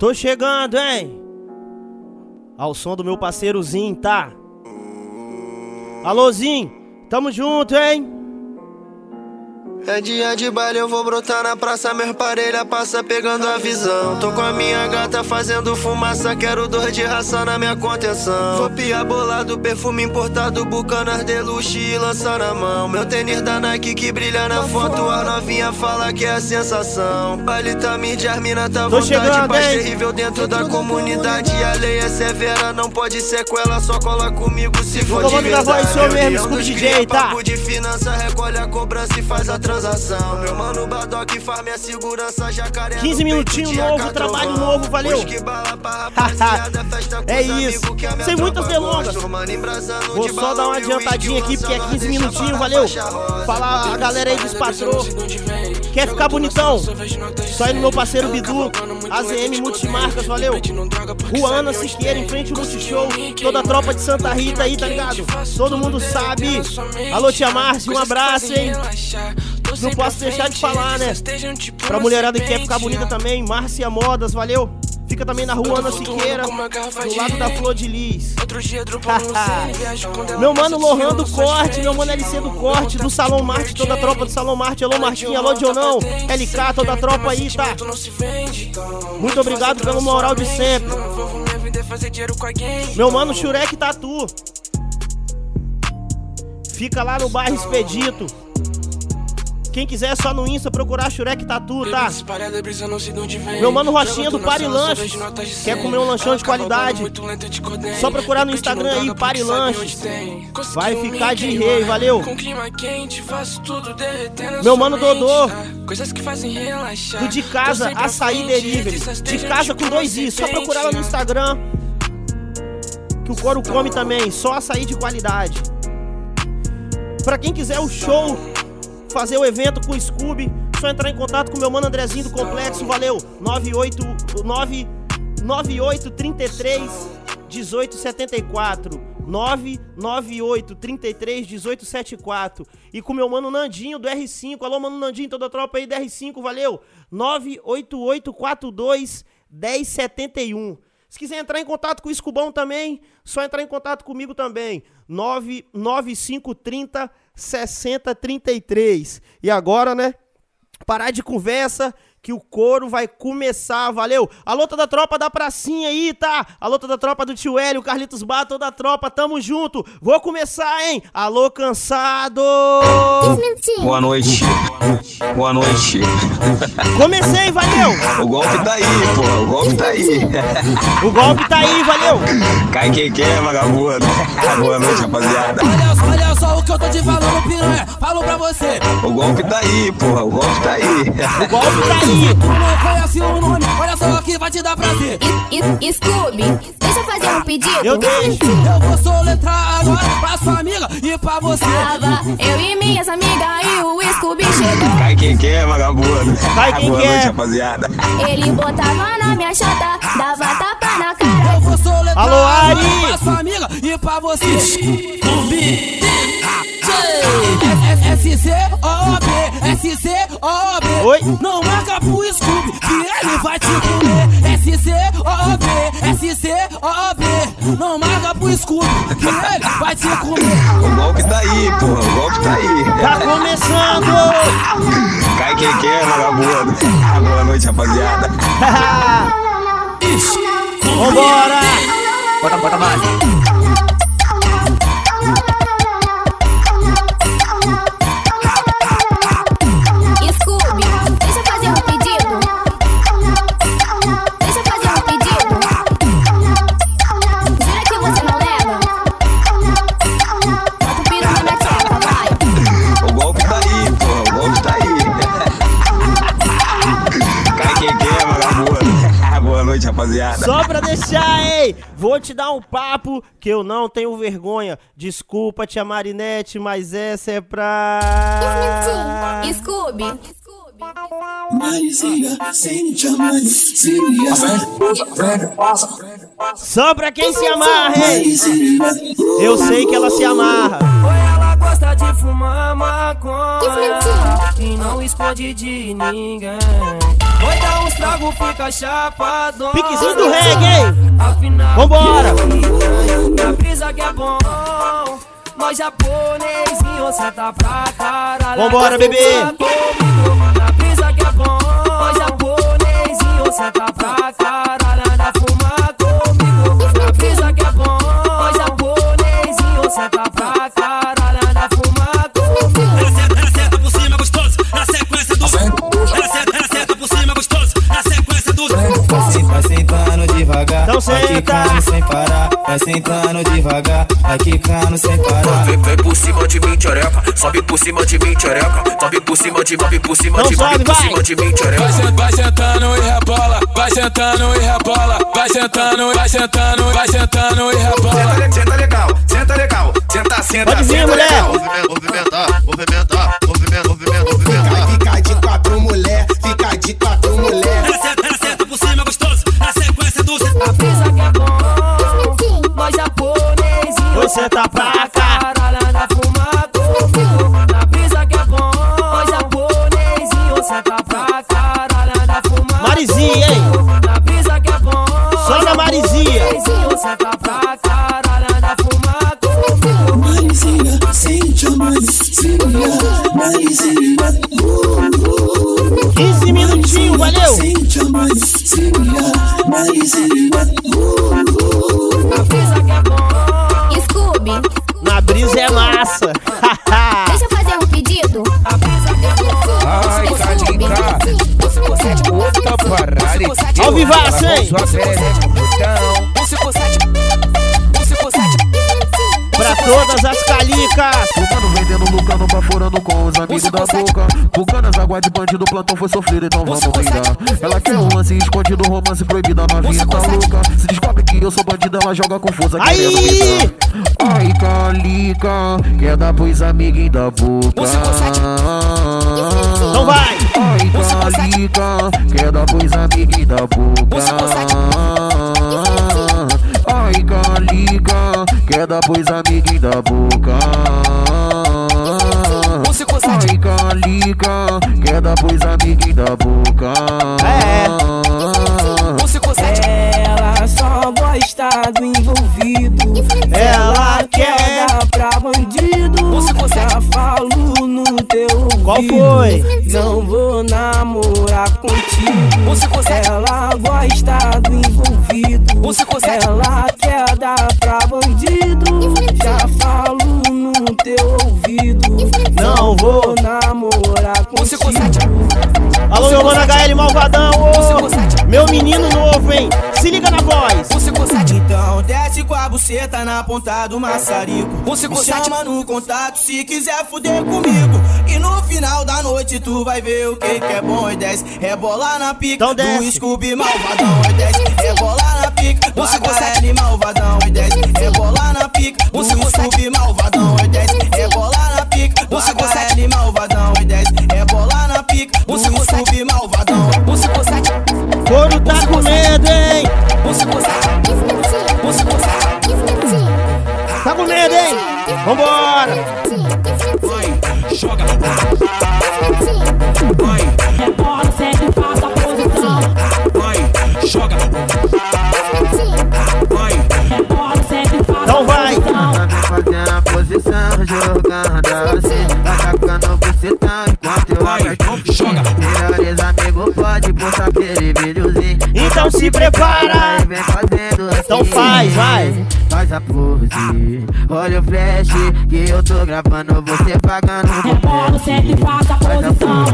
Tô chegando, hein? Ao som do meu parceirozinho, tá? Alôzinho, tamo junto, hein? É dia de baile, eu vou brotar na praça, meus parelha passa pegando a visão. Tô com a minha gata fazendo fumaça, quero dor de raça na minha contenção. Vou pia bolado, perfume importado, bucanas de luxo e lança na mão. Meu tênis da Nike que brilha na foto, a novinha fala que é a sensação. Baile tá mídia, as mina tá vontade, chegando, paz hein? terrível dentro da comunidade. A lei é severa, não pode sequela, só cola comigo se for de comando da verdade. voz, sou mesmo, escuta DJ, tá? de finança, recolhe a cobrança e faz a transação. Meu mano Badoc faz minha segurança, jacaré. 15 no minutinho peito, novo, trabalho novo, valeu. É isso. Sem muitas delongas. Vou só dar uma adiantadinha aqui, porque é lança 15 nós, minutinhos, valeu? Falar a galera aí dos patrô. Quer ficar bonitão? Só aí no meu parceiro Bidu, AZM Multimarcas, valeu? Ruana Siqueira, em frente ao Multishow. Toda a tropa de Santa Rita aí, tá ligado? Todo mundo sabe. Alô, tia Márcia, um abraço, hein? Não posso deixar de falar, né? Pra mulherada que quer ficar bonita também, Márcia Modas, valeu? Fica também na Ruana Siqueira, do lado da Flor de Lis. Meu mano Lohan do Corte, meu mano LC do Corte, do Salão Marte, toda a tropa do Salão Marte, alô Martinho, alô Dionão, LK, toda a tropa aí, tá? Muito obrigado pelo moral de sempre. Meu mano Shurek Tatu. Fica lá no bairro Expedito. Quem quiser é só no Insta procurar Shurek Tatu, tá? Meu mano Rochinha do Pari Lanches. Quer comer um lanchão de qualidade? Só procurar no Instagram aí, Pari Lanches. Vai ficar de rei, valeu. Meu mano Dodô. Do De Casa Açaí Delivery. De casa com dois i. Só procurar lá no Instagram. Que o Coro come também. Só açaí de qualidade. Pra quem quiser o show, fazer o evento com o Scooby, só entrar em contato com meu mano Andrezinho do Complexo, valeu, 989 9833 1874 998 33 1874 e com meu mano Nandinho do R5, alô mano Nandinho, toda a tropa aí do R5, valeu, 98842 1071 se quiser entrar em contato com o Escubão também, só entrar em contato comigo também. 99530 6033. E agora, né? Parar de conversa que o couro vai começar, valeu? A luta da tropa da pracinha aí, tá? A luta da tropa do tio Hélio, Carlitos Bar, toda a tropa, tamo junto. Vou começar, hein? Alô, cansado! Boa noite. Boa noite. Comecei, valeu! O golpe tá aí, pô. O golpe tá aí. O golpe tá aí, valeu! Cai quem quer, vagabundo. Boa noite, rapaziada. Olha, só- olha só o que eu tô te falando, piranha. Falo pra você. O golpe tá aí, porra. O golpe tá aí. O golpe tá aí! Tu não conhece o nome, olha só que vai te dar prazer. E, Scooby, deixa eu fazer um pedido. Eu deixo! Eu vou soletrar agora pra sua amiga e pra você. Tava eu e minhas amigas e o Scooby chegou. Cai quem quer, vagabundo. Cai quem Boa quer. noite, rapaziada. Ele botava na minha chata, dava tapa na cara. Eu vou soletrar Alô, agora Ari! pra sua amiga e pra você. Scooby. S-C-O-B, S-C-O-B. Oi? Não marca pro Scooby que ele vai te comer. S-C-O-B, S-C-O-B. Não marca pro Scooby que ele vai te comer. O golpe tá aí, porra. O golpe tá aí. Tá começando! Cai quem quer, vagabundo. Boa noite, rapaziada. Vambora! Bota, bota mais. Que eu não tenho vergonha. Desculpa, tia Marinette, mas essa é pra. Scooby. Só pra quem se amarra, hein? Eu sei que ela se amarra. Oi, ela gosta de fumar maconha e não esconde de ninguém. Vai dar uns trago, fica chapadão. Piquezinho do reggae, hein? Afinal, Vambora. a brisa que é bom. Nós japonesinho, senta pra caralho. Vambora, bebê. A brisa que é bom. Nós japonesinho, senta pra caralho. Vai sentando devagar, vai quicando sem parar. Vem, vem por cima de mim, tchereca. Sobe por cima de mim, tchereca. Sobe por cima de, sobe por cima de, sobe, sobe por vai. cima de mim, tchereca. Vai, sent- vai sentando e rebola, vai sentando e rebola, vai sentando, vai sentando, vai sentando e rebola. Senta legal, senta legal, senta, senta, Pode vir, senta mulher. legal. Movimentar, movimentar, movimento, parada. Ao vivaço, hein? Pra todas as calicas. Fumando, vendendo, lucrando, baforando com os amigos da boca. Bucanas, água de bandido, plantão foi sofrido, então vamos brigar. Ela quer um lance escondido, romance proibido, a novinha tá louca. Se descobre que eu sou bandido, ela joga com força. Aí! Ai, calica, quer dar pros amiguinhos da boca. Então vai. Ai, calica, quer dar pros amiguinhos da boca. Ai, calica, quer dar pros amiguinhos da boca. Ai, calica, quer dar pros amiguinhos da boca. É. Ela só gosta do envolvido. Ela quer. Qual foi? Não vou namorar contigo. Ela gosta do envolvido. Ela quer dar pra bandido. Já falo no teu ouvido. Não vou. namorar contigo. Alô, meu mano HL Malvadão. Meu menino novo, hein? Se liga na voz. Então desce com a buceta na ponta do maçarico. Me chama no contato se quiser fuder comigo. E no final da noite tu vai ver o que que é bom e desce. Rebolar na pica Então desce. do Scooby malvadão e desce. Rebolar na pica do HL malvadão e desce. Rebolar na pica do Scooby malvadão e desce. Rebolar na pica do HL malvadão vai. Faz a pose Olha o flash que eu tô gravando Você pagando Rebola, sempre faça a Faz a posição.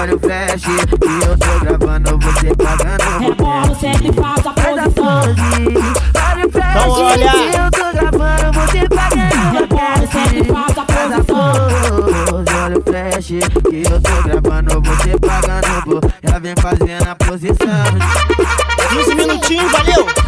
Olha o flash que eu tô gravando Você pagando Rebola, sempre faça a Faz a posição. pose Olha o flash Então olha. que eu tô gravando Você pagando Rebola, sempre faça a Faz a posição. pose, olha o flash Que eu tô gravando, você pagando. Já vem fazendo a posição 15 minutinhos, valeu?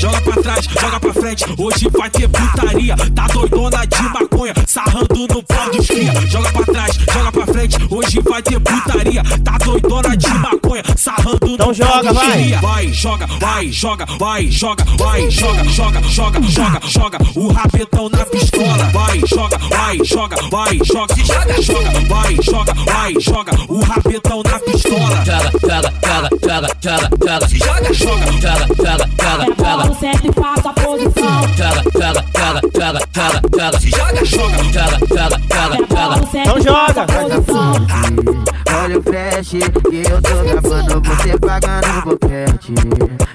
Joga pra, trás, joga pra frente. Hoje vai ter putaria. Tá doidona de maconha, sarrando no pau dos cria. Joga pra trás, joga pra frente. Hoje vai ter putaria. Tá doidona de maconha, sarrando Então joga, vai. Vai, joga, vai, joga, vai, joga, vai, joga, joga, joga, joga, joga. O rapetão na pistola. Vai, joga, vai, joga, vai, joga, joga, joga, vai, joga, vai, joga. O rapetão na pistola. Joga, joga, joga, joga, joga, joga. Joga, joga. Joga, joga, joga, joga. certo e faça a posição. Joga, joga, joga, joga, joga, joga. Joga, joga. Joga, joga, joga, joga. Então joga. O flash que eu tô gravando, você pagando no boquete.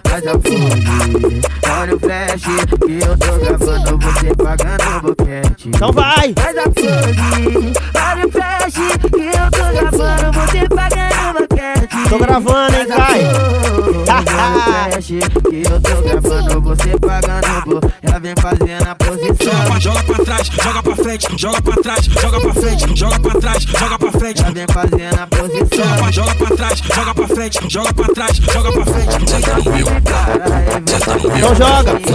Faz a fone. Olha o flash que eu tô gravando, você pagando no boquete. Então vai. Faz a fone. Olha o flash que eu tô gravando, você pagando no boquete. Tô gravando, hein, Faz a vai. fone. Olha o flash que eu tô gravando, você vem fazendo a posição. Joga pra, joga pra trás, joga pra frente, joga pra trás, joga pra frente, joga pra trás, joga pra frente. Já vem fazendo a posição. Joga pra, joga pra trás, joga pra frente, joga pra trás, joga pra frente. Então joga.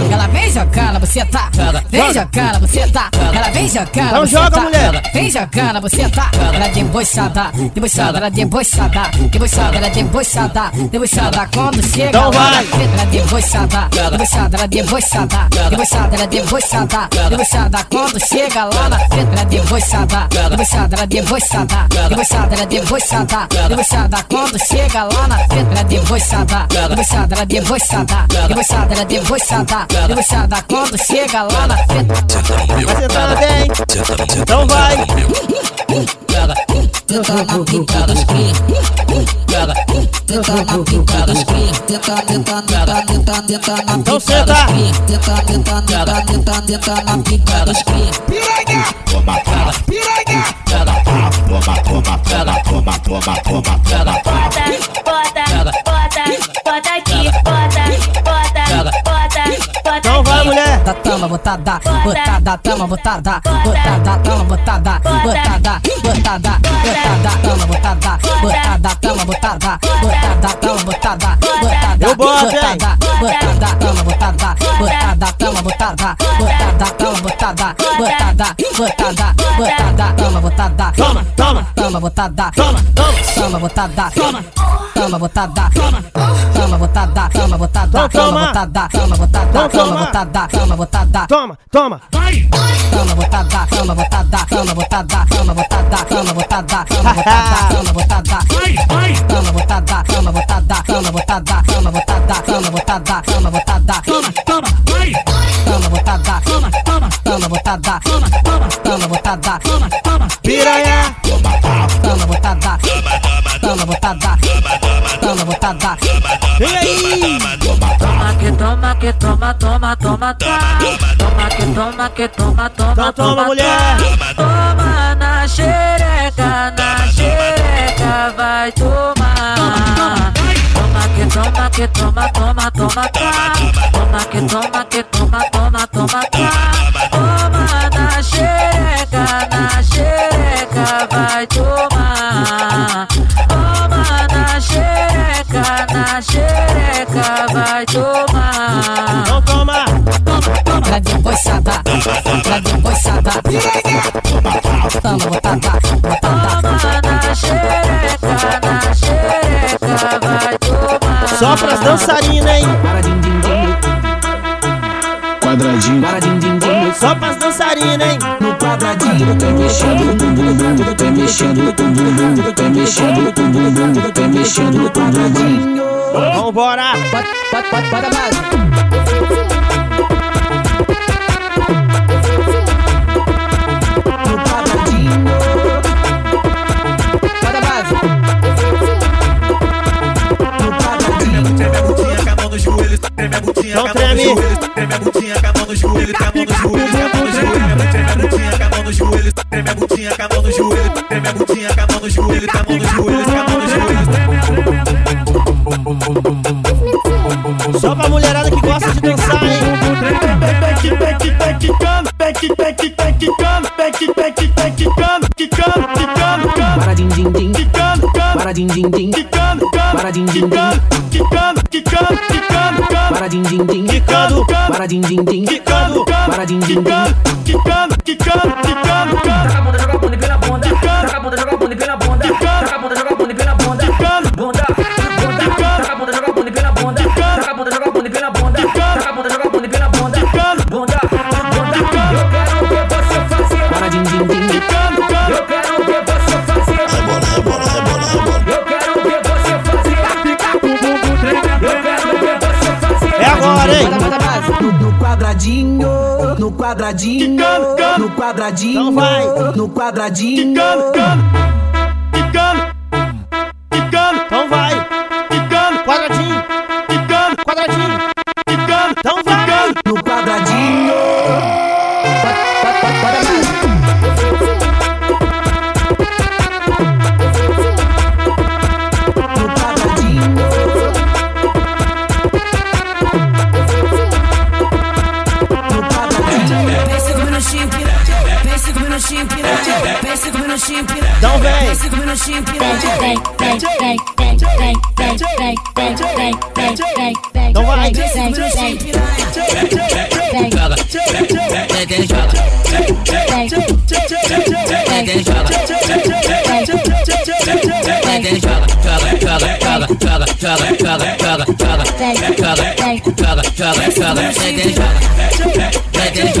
Jogando, você tá. Vem jogando, você tá. Ela vem jogando, Então você joga, tá. mulher. Vem jogando, você tá. Ela é debochada, debochada, ela é debochada, debochada, ela é debochada, debochada. Quando chega Então vai. ela é debochada, debochada, ela é debochada, debochada, ela é debochada, debochada. Quando chega lá na frente, ela é debochada, debochada, ela é debochada, debochada, ela é debochada, debochada. Quando chega lá na frente, ela é debochada, debochada, ela é debochada, debochada, ela é debochada, debochada. Quando chega lá na frente, Vai sentando bem. Então vai. Joga, Tenta na pica dos cria. joga, Tenta na pica dos cria. Tenta, tenta, tenta, tenta, tenta na Então pica dos cria. Tenta, tenta, tenta, tenta, tenta na pica dos cria. Bota, bota, bota, bota aqui, bota, bota, bota, Então aqui. mulher. Da tama botada, botada, tama botada, botada, tama botada, botada, botada, botada, tama botada, botada, tama botada, botada, tama botada, botada, botada, botada, tama botada, botada, tama botada, botada, tama botada, botada, botada, botada, tama botada, Toma, toma, tama botada, toma, toma. botada, Toma. Tama botada, botada, tama botada, Então toma. botada, tama botada, Então tama toma. botada, tama botada. Toma, toma. Vai! Tama botada, tama botada, tama botada, tama botada, tama botada, tama botada, tama botada. Vai, vai! Tama botada, tama botada, tama botada, tama botada, tama botada, tama botada. Toma, toma, vai! Tama botada, Toma, toma, tama botada, toma, toma, tama botada, toma, toma. Piranha. tama botada, tama botada, tama botada. Vem aí. Toma que toma que toma, toma, toma, tá. Toma que toma que toma, toma, Então toma, mulher. Toma na xereca, na xereca, vai tomar. Toma que toma que toma, toma, toma, tá. Toma que toma que toma, toma, toma, tá. Debochada. Tama botada, botada. Toma na xereca, na xereca, vai tomar. Só pras dançarinas, hein? Quadradinho. Só pras dançarinas, hein? No quadradinho, vai mexendo com o bumbum, vai mexendo com o bumbum, vai mexendo com o bumbum, vai mexendo com o bumbum. Vambora. Bota, bota, bota, bota a base. Treme a bundinha Então treme. treme a bundinha com a mão no joelho, com a mão no joelho, com a mão no joelho, treme a bundinha com a mão no joelho, treme a bundinha com a mão no joelho, treme a bundinha com a mão no joelho, com a mão no joelho, com a mão no joelho. Só pra mulherada din din din. Quicando, para din din din. Quicando, quicando, quicando, quicando. Taca a bunda, joga a bunda pela bunda. Taca a bunda, joga a bunda pela bunda. Taca a bunda, joga a bunda pela bunda. Bunda, bunda. Taca a bunda, joga a bunda pela bunda. Taca a bunda, joga a bunda pela bunda. Taca a bunda, joga a bunda pela bunda. Bunda, bunda. Din din din. Agora, hein? No quadradinho, no quadradinho, no quadradinho, no quadradinho. Minutinhos, piranha. Vem cinco minutinhos, piranha. Então vem. Vem cinco minutinhos, piranha. Então vai. Vem cinco minutinhos, piranha. Joga, desce, joga. Desce, joga. Desce, joga. Joga, joga, joga, joga, joga, joga, joga, joga. Joga, joga, joga, joga. Desce, joga. Desce, joga. Então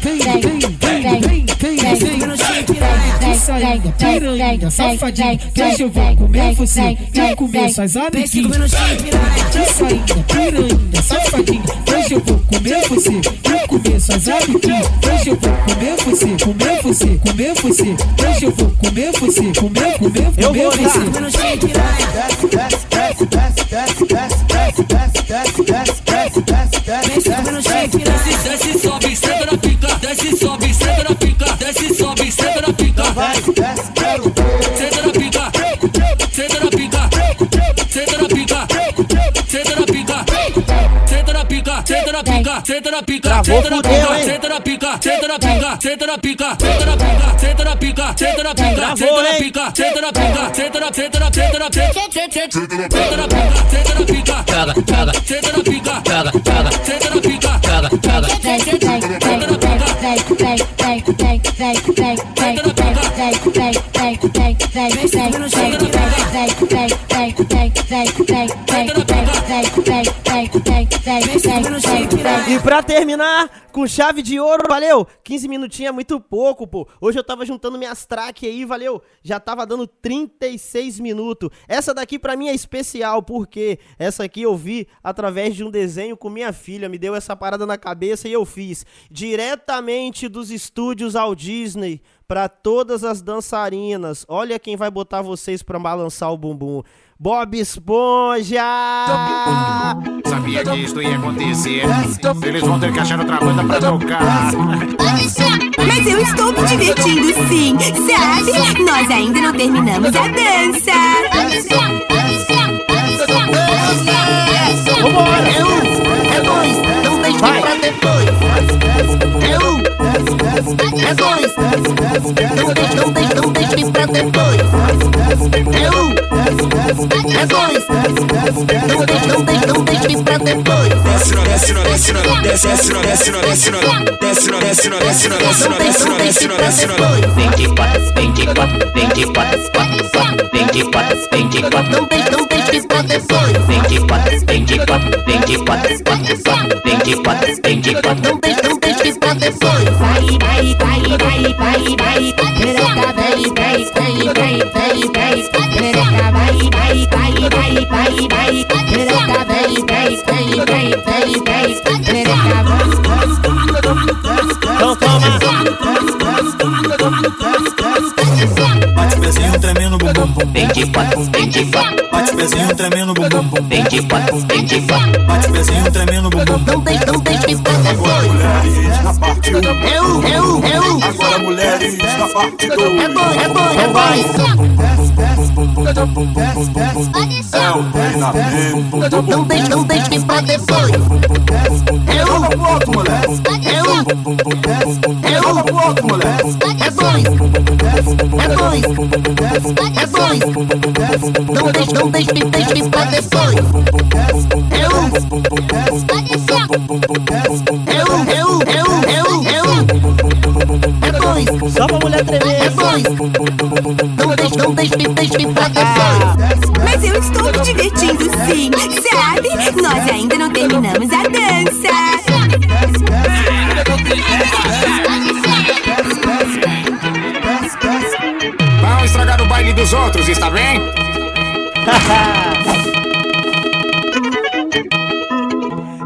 piranha. Saída, piranha, safadinha, deixa eu ver comer você. Já comer suas amiguinhas. piranha. Piranha, safadinha, deixa eu vou comer você. Já comer suas amiguinhas. Deixa eu vou comer você, comer você, comer você. Deixa eu vou comer você, comer, comer, Eu comer vou você. Senta na pica. Senta na pica. Senta na pica. Senta na pica. Senta na pica. Senta na pica. Senta na pica. Senta na pica. Travou, Senta na pica. hein? Senta na pica. Senta na pica. Senta na pica. Senta na pica. Senta na pica. Senta na pica. Senta na pica. Senta na pica. Senta na senta na senta na senta Senta na pica. Senta na pica. Joga, joga, Senta na pica. joga, joga, Senta na pica. Senta na pica. Cinco minutinhos, piranha. Vem cinco minutinhos, piranha. E pra terminar, com chave de ouro, valeu? 15 minutinhos é muito pouco, pô. Hoje eu tava juntando minhas track aí, valeu? Já tava dando 36 minutos. Essa daqui pra mim é especial, porque essa aqui eu vi através de um desenho com minha filha. Me deu essa parada na cabeça e eu fiz. Diretamente dos estúdios ao Disney pra todas as dançarinas. Olha quem vai botar vocês pra balançar o bumbum. Bob Esponja! Sabia que isto ia acontecer. Eles vão ter que achar outra banda pra tocar. Mas eu estou me divertindo sim, sabe? Nós ainda não terminamos a dança. Vambora! É um, é dois, não deixe Vai. pra depois. É um, é dois, não deixe, não deixe, não deixe pra depois. É um, é dois, não deixe, não deixe, não deixe depois. Desce no, desce no, desce no, desce, desce no, desce no, desce no, desce no, desce no, desce no, desce no, desce no, desce no, desce no. Vinte e quatro, vinte e quatro, vinte e quatro, quatro, quatro, vinte e quatro, vinte e quatro. Não deixe, não deixe pra depois. Vinte e quatro, vinte e quatro. Não não deixe pra depois. Vai, vai. Perereca, vai, vai, vai, vai, vai, vai. Perereca, vai, vai, vai, vai, vai, vai. Perereca, vai, vai, vai, vai, vai, vai. Perereca, vai. Então toma! Bate pezinho tremendo bum bum bum. Vinte e quatro, vinte e quatro, Bate pezinho tremendo bum bum bum. vinte e quatro, vinte e quatro. Mulheres na parte 2. É dois, é dois, é Então! É o treinamento. dois. Não deixe, não deixe pra depois. É um, pro moleque. é um, é um. É dois, é dois, é dois. Não deixe, não deixe, deixe pra depois. Tremer! dois. Não deixe, não deixe, deixe pra depois. Mas eu estou me divertindo sim, sabe? Nós ainda não terminamos a dança. Não estragar o baile dos outros, está bem?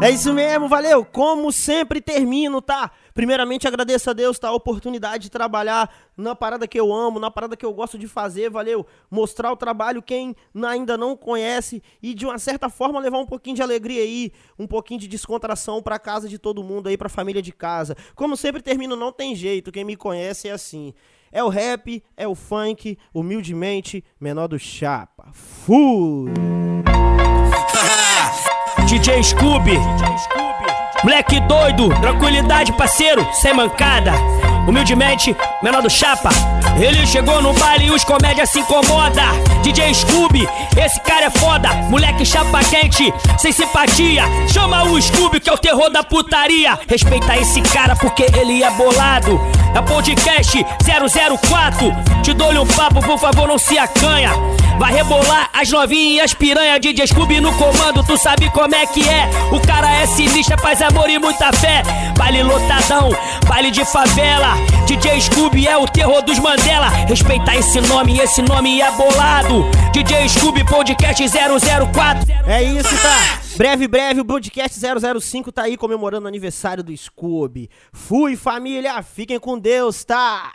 É isso mesmo, valeu. Como sempre termino, tá? Primeiramente agradeço a Deus, tá? A oportunidade de trabalhar na parada que eu amo, na parada que eu gosto de fazer, valeu. Mostrar o trabalho quem ainda não conhece e de uma certa forma levar um pouquinho de alegria aí, um pouquinho de descontração pra casa de todo mundo aí, pra família de casa. Como sempre termino, não tem jeito, quem me conhece é assim. É o rap, é o funk, humildemente, menor do chapa. Fui! DJ Scooby. Moleque doido, tranquilidade, parceiro, sem mancada. Humildemente, menor do chapa. Ele chegou no baile e os comédias se incomoda. DJ Scooby, esse cara é foda. Moleque chapa quente, sem simpatia. Chama o Scooby que é o terror da putaria. Respeita esse cara porque ele é bolado. É podcast 004. Te dou-lhe um papo, por favor, não se acanha. Vai rebolar as novinhas piranha DJ Scooby no comando, tu sabe como é que é. O cara é sinistro, paz, amor e muita fé. Baile lotadão, baile de favela. DJ Scooby é o terror dos Mandela. Respeita esse nome, esse nome é bolado. DJ Scooby Podcast 004. É isso, tá? Breve, breve, o podcast 005 tá aí comemorando o aniversário do Scooby. Fui, família, fiquem com Deus, tá?